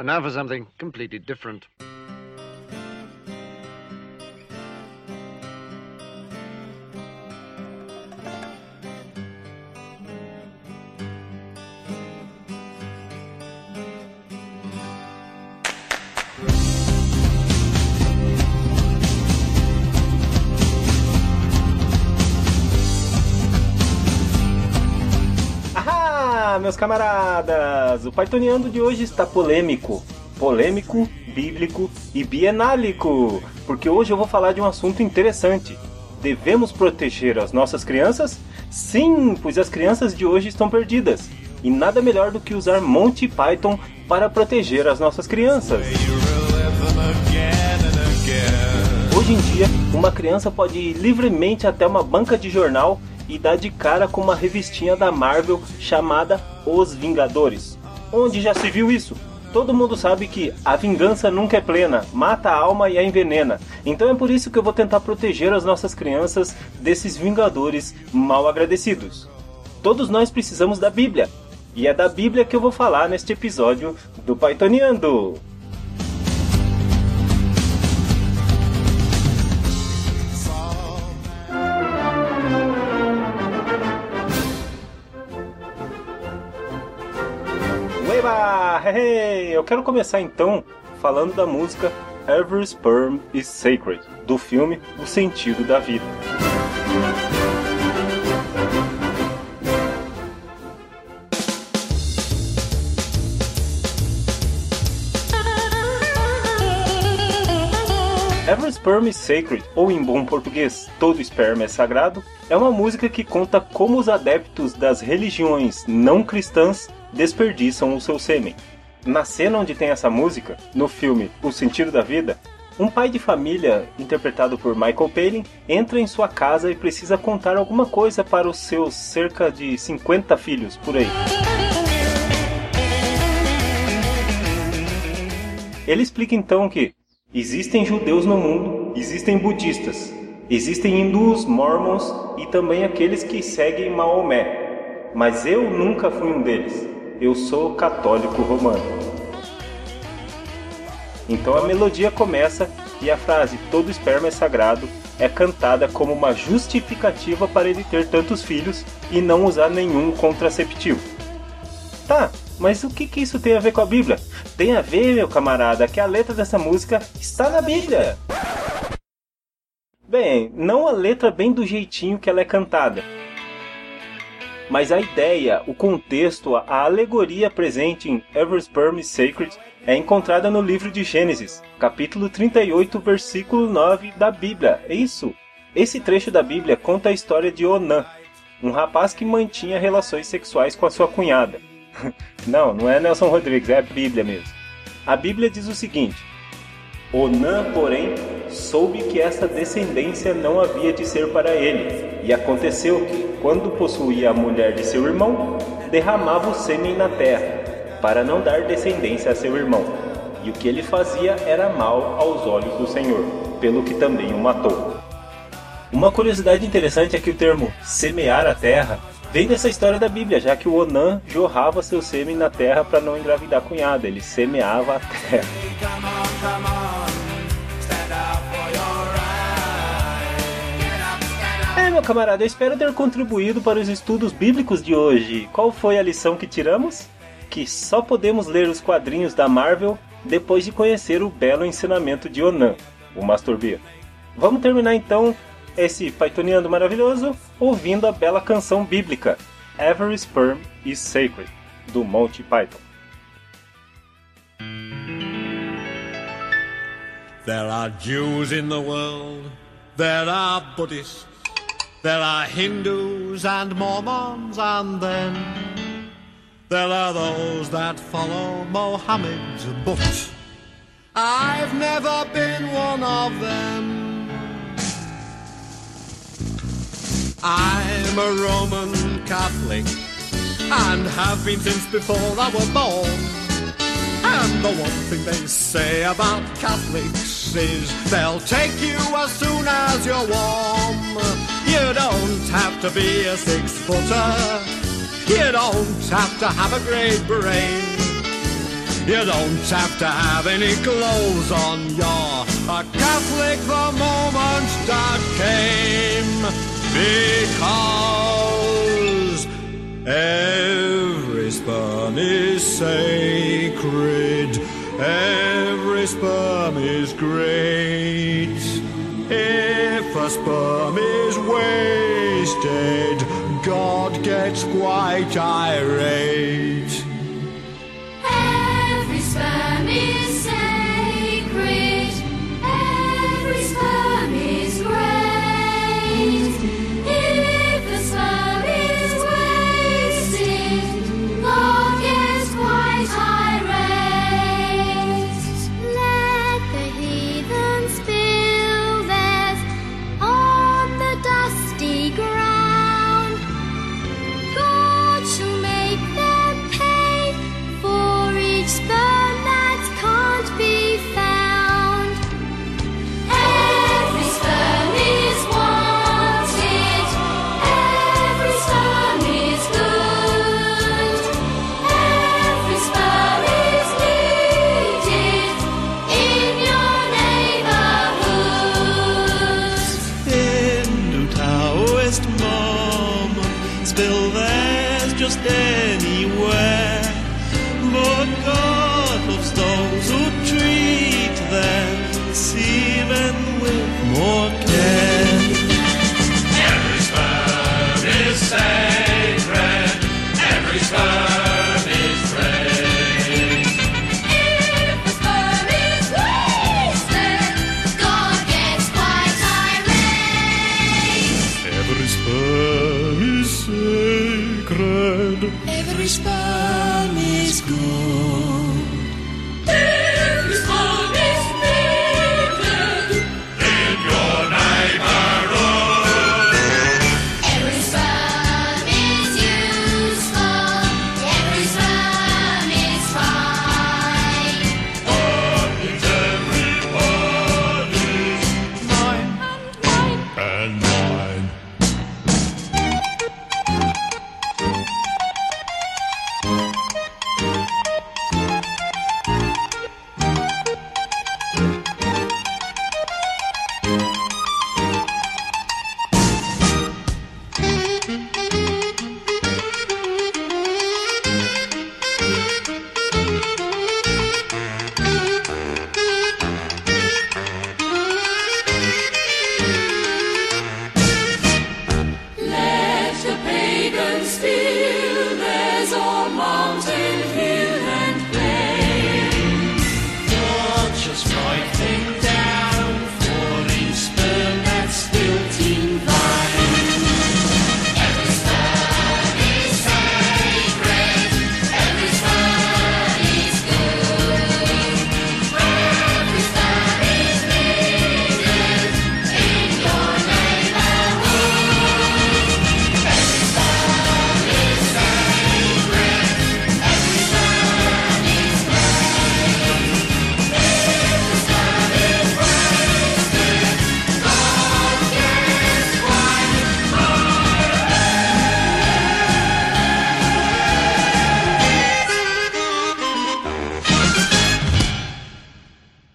And now for something completely different. Meus camaradas! O Pythoniano de hoje está polêmico. Polêmico, bíblico e bienálico. Porque hoje eu vou falar de um assunto interessante. Devemos proteger as nossas crianças? Sim, pois as crianças de hoje estão perdidas. E nada melhor do que usar Monty Python para proteger as nossas crianças. Hoje em dia, uma criança pode ir livremente até uma banca de jornal e dar de cara com uma revistinha da Marvel chamada Os Vingadores. Onde já se viu isso? Todo mundo sabe que a vingança nunca é plena, mata a alma e a envenena. Então é por isso que eu vou tentar proteger as nossas crianças desses vingadores mal agradecidos. Todos nós precisamos da Bíblia. E é da Bíblia que eu vou falar neste episódio do Pythoniando. Hey, eu quero começar então falando da música Every Sperm is Sacred, do filme O Sentido da Vida. Every Sperm is Sacred, ou em bom português, Todo Esperma é Sagrado, é uma música que conta como os adeptos das religiões não cristãs desperdiçam o seu sêmen. Na cena onde tem essa música, no filme O Sentido da Vida, um pai de família, interpretado por Michael Palin, entra em sua casa e precisa contar alguma coisa para os seus cerca de 50 filhos por aí. Ele explica então que existem judeus no mundo, existem budistas, existem hindus, mormons e também aqueles que seguem Maomé, mas eu nunca fui um deles eu sou católico romano. Então a melodia começa e a frase todo esperma é sagrado é cantada como uma justificativa para ele ter tantos filhos e não usar nenhum contraceptivo. Tá, mas o que, que isso tem a ver com a Bíblia? Tem a ver, meu camarada, que a letra dessa música está na Bíblia. Bem, não a letra bem do jeitinho que ela é cantada mas a ideia, o contexto, a alegoria presente em Every Sperm is Sacred é encontrada no livro de Gênesis, capítulo 38, versículo 9 da Bíblia. É isso. Esse trecho da Bíblia conta a história de Onã, um rapaz que mantinha relações sexuais com a sua cunhada. não, não é Nelson Rodrigues, é a Bíblia mesmo. A Bíblia diz o seguinte: Onã, porém, soube que essa descendência não havia de ser para ele, e aconteceu que, quando possuía a mulher de seu irmão, derramava o sêmen na terra, para não dar descendência a seu irmão. E o que ele fazia era mal aos olhos do Senhor, pelo que também o matou. Uma curiosidade interessante é que o termo semear a terra vem dessa história da Bíblia, já que o Onã jorrava seu sêmen na terra para não engravidar a cunhada, ele semeava a terra. É, meu camarada, eu espero ter contribuído para os estudos bíblicos de hoje. Qual foi a lição que tiramos? Que só podemos ler os quadrinhos da Marvel depois de conhecer o belo ensinamento de Onan, o Masturbia. Vamos terminar então esse Pythoniano maravilhoso ouvindo a bela canção bíblica Every Sperm is Sacred, do Monty Python. There are Jews in the world, there are Buddhists, there are Hindus and Mormons, and then there are those that follow Mohammed's but I've never been one of them. I'm a Roman Catholic and have been since before I was born. And the one thing they say about Catholics is they'll take you as soon as you're warm. You don't have to be a six footer. You don't have to have a great brain. You don't have to have any clothes on. You're a Catholic the moment that came because every sperm is sacred. Every sperm is great. Sperm is wasted, God gets quite irate. Stay. Every sperm is good.